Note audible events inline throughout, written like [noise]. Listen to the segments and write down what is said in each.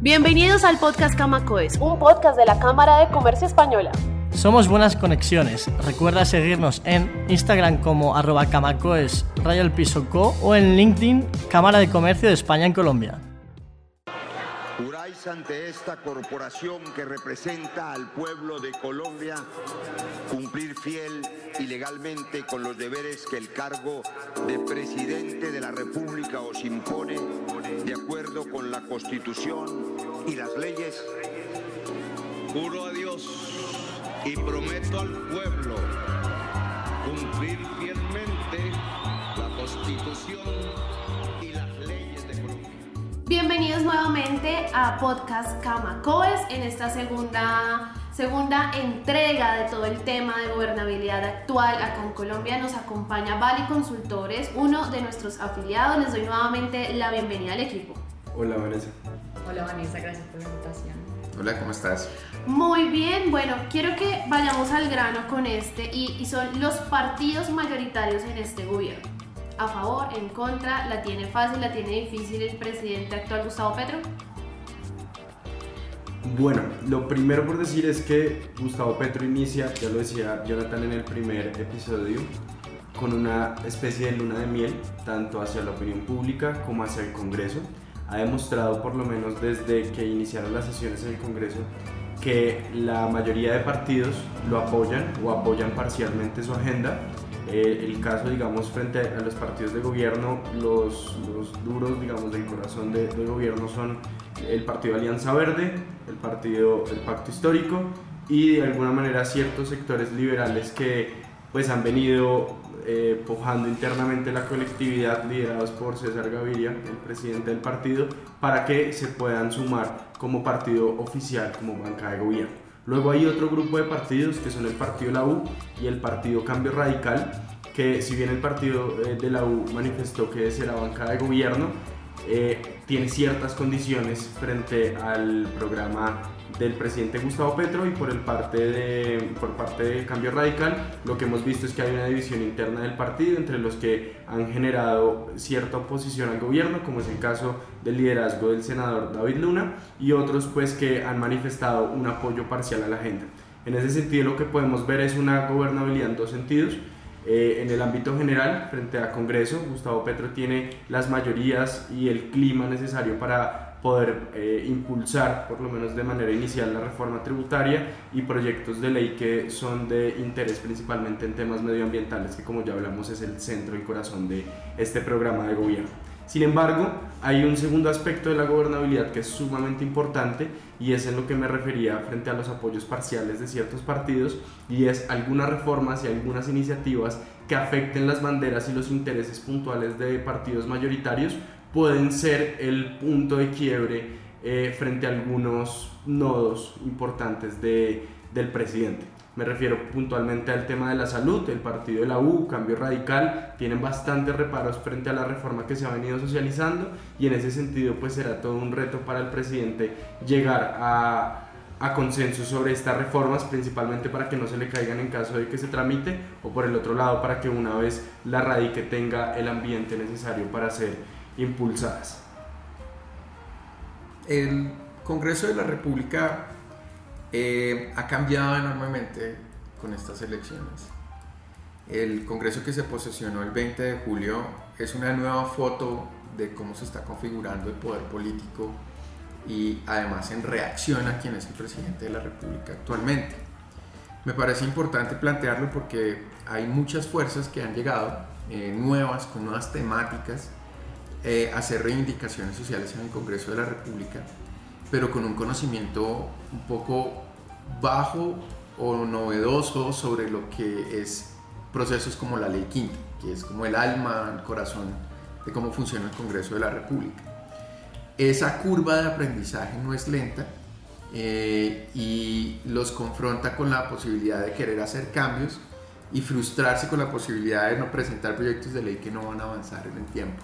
Bienvenidos al podcast Camacoes, un podcast de la Cámara de Comercio Española. Somos Buenas Conexiones. Recuerda seguirnos en Instagram como arroba camacoes rayo el piso co o en LinkedIn Cámara de Comercio de España en Colombia. Ante esta corporación que representa al pueblo de Colombia cumplir fiel y legalmente con los deberes que el cargo de presidente de la República os impone de acuerdo con la Constitución y las leyes. Juro a Dios y prometo al pueblo cumplir fielmente la Constitución y las leyes. Bienvenidos nuevamente a Podcast Camacoes en esta segunda, segunda entrega de todo el tema de gobernabilidad actual acá en Colombia. Nos acompaña Bali Consultores, uno de nuestros afiliados. Les doy nuevamente la bienvenida al equipo. Hola Vanessa. Hola Vanessa, gracias por la invitación. Hola, ¿cómo estás? Muy bien, bueno, quiero que vayamos al grano con este y, y son los partidos mayoritarios en este gobierno. A favor, en contra, la tiene fácil, la tiene difícil el presidente actual Gustavo Petro. Bueno, lo primero por decir es que Gustavo Petro inicia, ya lo decía Jonathan en el primer episodio, con una especie de luna de miel, tanto hacia la opinión pública como hacia el Congreso. Ha demostrado, por lo menos desde que iniciaron las sesiones en el Congreso, que la mayoría de partidos lo apoyan o apoyan parcialmente su agenda. Eh, el caso, digamos, frente a los partidos de gobierno, los, duros, digamos, del corazón de- del gobierno son el Partido Alianza Verde, el Partido El Pacto Histórico y de alguna manera ciertos sectores liberales que pues han venido eh, pujando internamente la colectividad liderados por César Gaviria, el presidente del partido, para que se puedan sumar como partido oficial, como banca de gobierno. Luego hay otro grupo de partidos que son el Partido La U y el Partido Cambio Radical, que si bien el partido eh, de la U manifestó que será banca de gobierno, eh, tiene ciertas condiciones frente al programa del presidente Gustavo Petro y por, el parte de, por parte de Cambio Radical lo que hemos visto es que hay una división interna del partido entre los que han generado cierta oposición al gobierno como es el caso del liderazgo del senador David Luna y otros pues que han manifestado un apoyo parcial a la agenda. En ese sentido lo que podemos ver es una gobernabilidad en dos sentidos. Eh, en el ámbito general, frente a Congreso, Gustavo Petro tiene las mayorías y el clima necesario para poder eh, impulsar, por lo menos de manera inicial, la reforma tributaria y proyectos de ley que son de interés principalmente en temas medioambientales, que como ya hablamos es el centro y corazón de este programa de gobierno. Sin embargo, hay un segundo aspecto de la gobernabilidad que es sumamente importante y es en lo que me refería frente a los apoyos parciales de ciertos partidos y es algunas reformas y algunas iniciativas que afecten las banderas y los intereses puntuales de partidos mayoritarios pueden ser el punto de quiebre eh, frente a algunos nodos importantes de, del presidente. Me refiero puntualmente al tema de la salud, el partido de la U, Cambio Radical, tienen bastantes reparos frente a la reforma que se ha venido socializando y en ese sentido pues será todo un reto para el presidente llegar a, a consenso sobre estas reformas, principalmente para que no se le caigan en caso de que se tramite o por el otro lado para que una vez la radique tenga el ambiente necesario para ser impulsadas. El Congreso de la República eh, ha cambiado enormemente con estas elecciones. El Congreso que se posesionó el 20 de julio es una nueva foto de cómo se está configurando el poder político y además en reacción a quien es el presidente de la República actualmente. Me parece importante plantearlo porque hay muchas fuerzas que han llegado, eh, nuevas, con nuevas temáticas, eh, hacer reivindicaciones sociales en el Congreso de la República, pero con un conocimiento un poco bajo o novedoso sobre lo que es procesos como la Ley Quinta, que es como el alma, el corazón de cómo funciona el Congreso de la República. Esa curva de aprendizaje no es lenta eh, y los confronta con la posibilidad de querer hacer cambios y frustrarse con la posibilidad de no presentar proyectos de ley que no van a avanzar en el tiempo.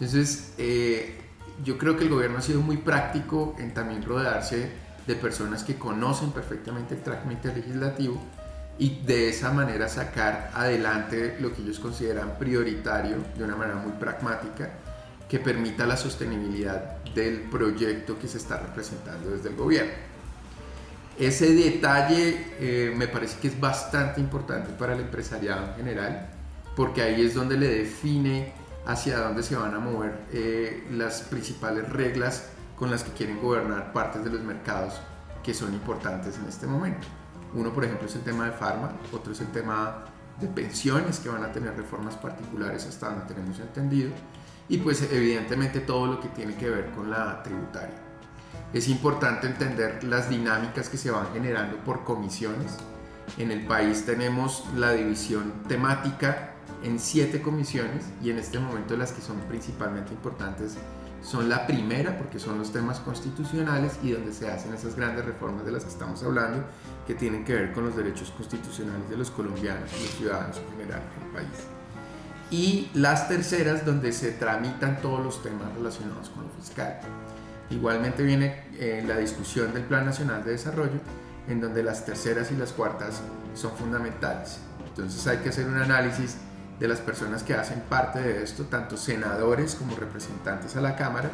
Entonces, eh, yo creo que el gobierno ha sido muy práctico en también rodearse de personas que conocen perfectamente el trámite legislativo y de esa manera sacar adelante lo que ellos consideran prioritario de una manera muy pragmática que permita la sostenibilidad del proyecto que se está representando desde el gobierno. Ese detalle eh, me parece que es bastante importante para el empresariado en general, porque ahí es donde le define hacia dónde se van a mover eh, las principales reglas con las que quieren gobernar partes de los mercados que son importantes en este momento. Uno, por ejemplo, es el tema de farma, otro es el tema de pensiones que van a tener reformas particulares hasta donde tenemos entendido, y pues evidentemente todo lo que tiene que ver con la tributaria. Es importante entender las dinámicas que se van generando por comisiones. En el país tenemos la división temática en siete comisiones y en este momento las que son principalmente importantes son la primera porque son los temas constitucionales y donde se hacen esas grandes reformas de las que estamos hablando que tienen que ver con los derechos constitucionales de los colombianos y los ciudadanos en general en el país y las terceras donde se tramitan todos los temas relacionados con lo fiscal. Igualmente viene eh, la discusión del Plan Nacional de Desarrollo, en donde las terceras y las cuartas son fundamentales. Entonces hay que hacer un análisis de las personas que hacen parte de esto, tanto senadores como representantes a la Cámara,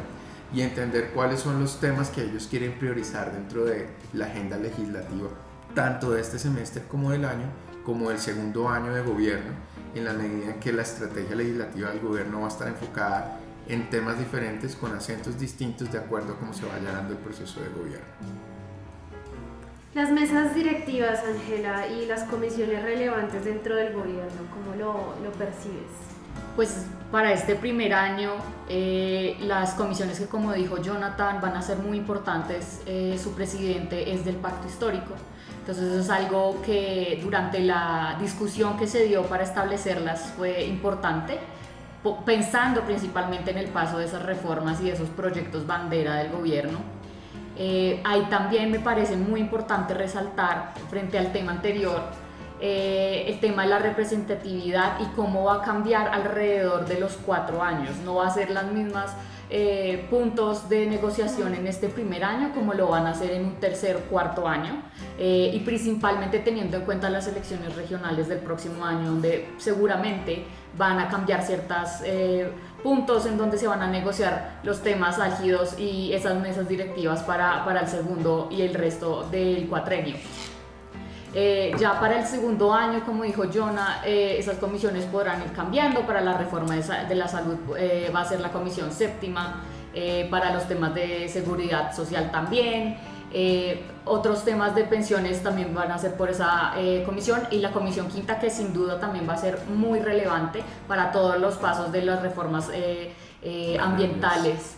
y entender cuáles son los temas que ellos quieren priorizar dentro de la agenda legislativa, tanto de este semestre como del año, como del segundo año de gobierno, en la medida en que la estrategia legislativa del gobierno va a estar enfocada en temas diferentes con acentos distintos de acuerdo a cómo se vaya dando el proceso de gobierno. Las mesas directivas, Ángela, y las comisiones relevantes dentro del gobierno, ¿cómo lo, lo percibes? Pues para este primer año, eh, las comisiones que, como dijo Jonathan, van a ser muy importantes. Eh, su presidente es del Pacto Histórico. Entonces eso es algo que durante la discusión que se dio para establecerlas fue importante, pensando principalmente en el paso de esas reformas y de esos proyectos bandera del gobierno. Eh, ahí también me parece muy importante resaltar frente al tema anterior eh, el tema de la representatividad y cómo va a cambiar alrededor de los cuatro años. No va a ser las mismas eh, puntos de negociación en este primer año como lo van a hacer en un tercer cuarto año eh, y principalmente teniendo en cuenta las elecciones regionales del próximo año donde seguramente van a cambiar ciertos eh, puntos en donde se van a negociar los temas álgidos y esas mesas directivas para, para el segundo y el resto del cuatrenio. Eh, ya para el segundo año, como dijo Jonah, eh, esas comisiones podrán ir cambiando. Para la reforma de, la salud eh, va a ser la comisión séptima, para los temas de seguridad social también. Otros temas de pensiones también van a ser por esa comisión y la comisión quinta que sin duda también va a ser muy relevante para todos los pasos de las reformas eh, ambientales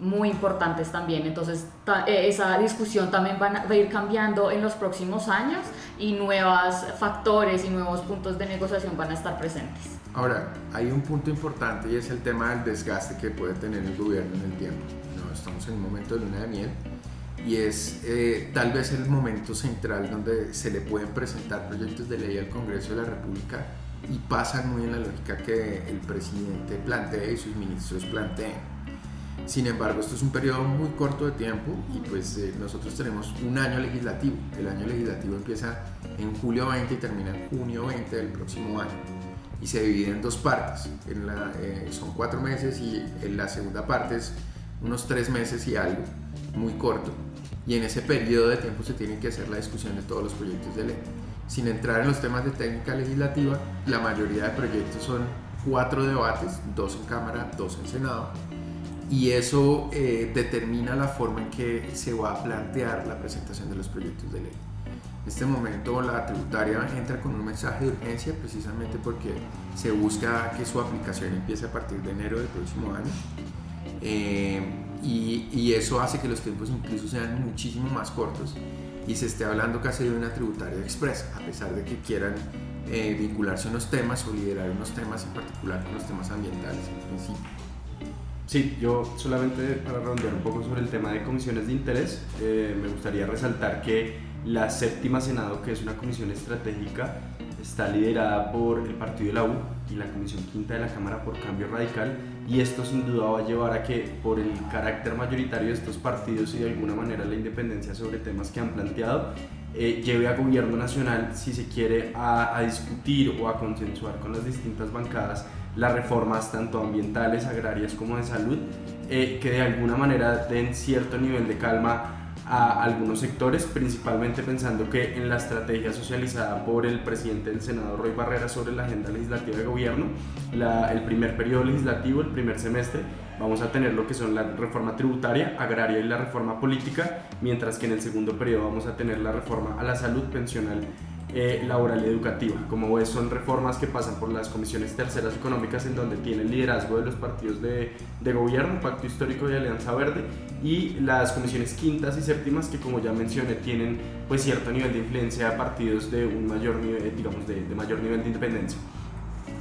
muy importantes también. Entonces, eh, esa discusión también va a ir cambiando en los próximos años y nuevos factores y nuevos puntos de negociación van a estar presentes. Ahora, hay un punto importante y es el tema del desgaste que puede tener el gobierno en el tiempo. ¿no? Estamos en un momento de luna de miel y es eh, tal vez el momento central donde se le pueden presentar proyectos de ley al Congreso de la República y pasan muy en la lógica que el presidente plantea y sus ministros plantean. Sin embargo, esto es un periodo muy corto de tiempo y pues eh, nosotros tenemos un año legislativo. El año legislativo empieza en julio 20 y termina en junio 20 del próximo año. Y se divide en dos partes. En la, eh, son cuatro meses y en la segunda parte es unos tres meses y algo, muy corto. Y en ese periodo de tiempo se tiene que hacer la discusión de todos los proyectos de ley sin entrar en los temas de técnica legislativa, la mayoría de proyectos son cuatro debates, dos en Cámara, dos en Senado, y eso eh, determina la forma en que se va a plantear la presentación de los proyectos de ley. En este momento la tributaria entra con un mensaje de urgencia precisamente porque se busca que su aplicación empiece a partir de enero del próximo año. Eh, y, y, eso hace que los tiempos incluso sean muchísimo más cortos y se esté hablando casi de una tributaria expresa, a pesar de que quieran eh, vincularse a unos temas o liderar unos temas en particular con los temas ambientales en principio. Sí, yo solamente para redondear un poco sobre el tema de comisiones de interés, eh, me gustaría resaltar que la séptima Senado, que es una comisión estratégica, está liderada por el Partido de la U y la Comisión Quinta de la Cámara por Cambio Radical y esto sin duda va a llevar a que por el carácter mayoritario de estos partidos y de alguna manera la independencia sobre temas que han planteado eh, lleve a gobierno nacional si se quiere a, discutir o a consensuar con las distintas bancadas las reformas tanto ambientales, agrarias como de salud, eh, que de alguna manera den cierto nivel de calma a algunos sectores, principalmente pensando que en la estrategia socializada por el presidente del Senado, Roy Barrera, sobre la agenda legislativa de gobierno, el primer periodo legislativo, el primer semestre, vamos a tener lo que son la reforma tributaria, agraria y la reforma política, mientras que en el segundo periodo vamos a tener la reforma a la salud pensional eh, laboral y educativa. Como ves, son reformas que pasan por las comisiones terceras económicas en donde tiene el liderazgo de los partidos de, de gobierno, Pacto Histórico y Alianza Verde, y las comisiones quintas y séptimas que como ya mencioné tienen pues cierto nivel de influencia a partidos de un mayor nivel, digamos, de, de mayor nivel de independencia.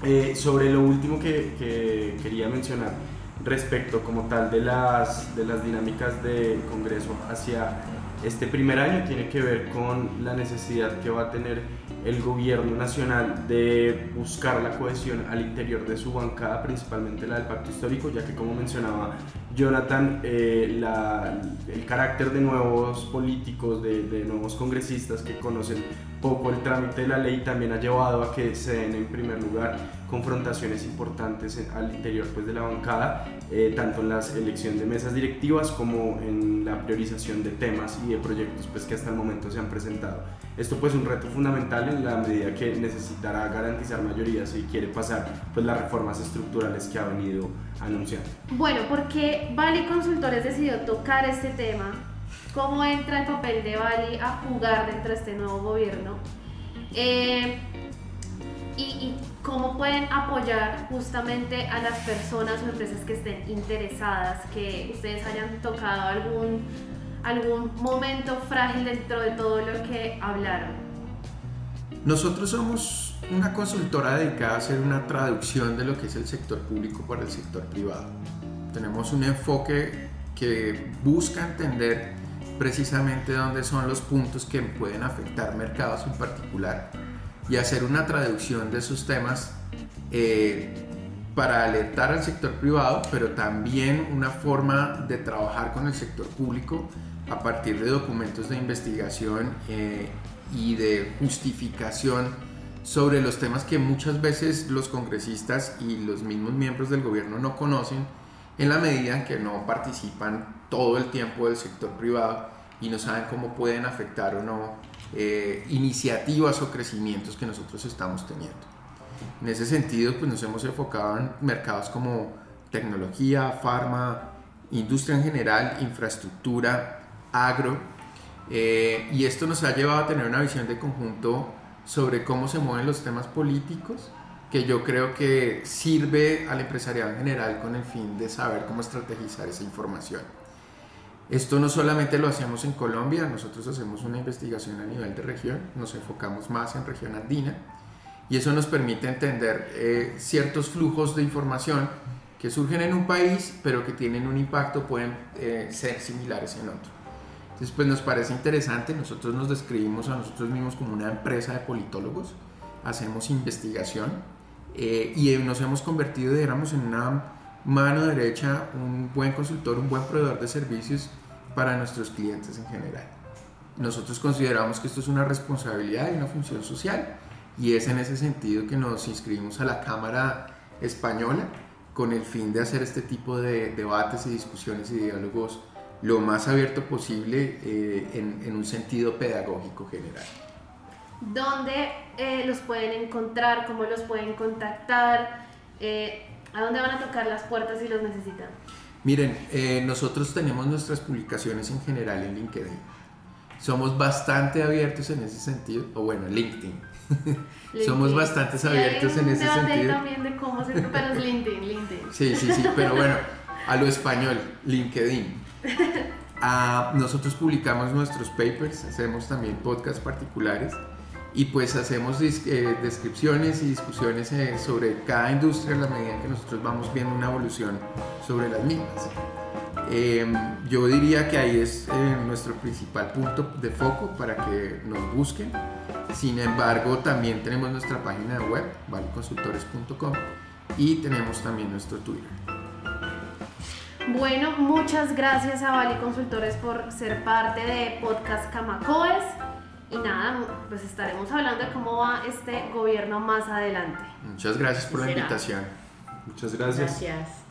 Eh, sobre lo último que, que, quería mencionar respecto como tal de las, de las dinámicas del Congreso hacia este primer año tiene que ver con la necesidad que va a tener el gobierno nacional de buscar la cohesión al interior de su bancada, principalmente la del pacto histórico, ya que como mencionaba Jonathan, eh, el carácter de nuevos políticos, de, de, nuevos congresistas que conocen poco el trámite de la ley también ha llevado a que se den en primer lugar confrontaciones importantes al interior pues, de la bancada, eh, tanto en la elección de mesas directivas como en la priorización de temas y de proyectos pues, que hasta el momento se han presentado. Esto pues es un reto fundamental en la medida que necesitará garantizar mayoría si quiere pasar pues, las reformas estructurales que ha venido anunciando. Bueno, porque Bali Consultores decidió tocar este tema, cómo entra el papel de Bali a jugar dentro de este nuevo gobierno eh, y, y cómo pueden apoyar justamente a las personas o empresas que estén interesadas, que ustedes hayan tocado algún, algún momento frágil dentro de todo lo que hablaron. Nosotros somos una consultora dedicada a hacer una traducción de lo que es el sector público para el sector privado. Tenemos un enfoque que busca entender precisamente dónde son los puntos que pueden afectar mercados en particular. Y hacer una traducción de esos temas eh, para alertar al sector privado, pero también una forma de trabajar con el sector público a partir de documentos de investigación eh, y de justificación sobre los temas que muchas veces los congresistas y los mismos miembros del gobierno no conocen en la medida en que no participan todo el tiempo del sector privado y no saben cómo pueden afectar o no eh, iniciativas o crecimientos que nosotros estamos teniendo. En ese sentido, pues nos hemos enfocado en mercados como tecnología, farma, industria en general, infraestructura, agro, eh, y esto nos ha llevado a tener una visión de conjunto sobre cómo se mueven los temas políticos, que yo creo que sirve al empresariado en general con el fin de saber cómo estrategizar esa información. Esto no solamente lo hacemos en Colombia, nosotros hacemos una investigación a nivel de región, nos enfocamos más en región andina y eso nos permite entender eh, ciertos flujos de información que surgen en un país pero que tienen un impacto, pueden eh, ser similares en otro. Entonces pues nos parece interesante, nosotros nos describimos a nosotros mismos como una empresa de politólogos, hacemos investigación eh, y nos hemos convertido, digamos, en una mano derecha, un buen consultor, un buen proveedor de servicios para nuestros clientes en general. Nosotros consideramos que esto es una responsabilidad y una función social y es en ese sentido que nos inscribimos a la Cámara Española con el fin de hacer este tipo de debates y discusiones y diálogos lo más abierto posible eh, en, en, un sentido pedagógico general. ¿Dónde eh, los pueden encontrar? ¿Cómo los pueden contactar? Eh, ¿A dónde van a tocar las puertas si los necesitan? Miren, eh, nosotros tenemos nuestras publicaciones en general en LinkedIn. Somos bastante abiertos en ese sentido, o bueno, LinkedIn. [laughs] Somos bastante abiertos en ese sentido. también de cómo se pero es LinkedIn, LinkedIn. Sí, sí, sí, pero bueno, a lo español, LinkedIn. [laughs] Ah, nosotros publicamos nuestros papers, hacemos también podcasts particulares y pues hacemos eh, descripciones y discusiones eh, sobre cada industria a la medida que nosotros vamos viendo una evolución sobre las mismas. Em, yo diría que ahí es eh, nuestro principal punto de foco para que nos busquen. Sin embargo, también tenemos nuestra página web, valeconsultores.com, y tenemos también nuestro Twitter. Bueno, muchas gracias a Vali Consultores por ser parte de Podcast Camacoes. Y nada, pues estaremos hablando de cómo va este gobierno más adelante. Muchas gracias por la invitación. Muchas gracias. Gracias.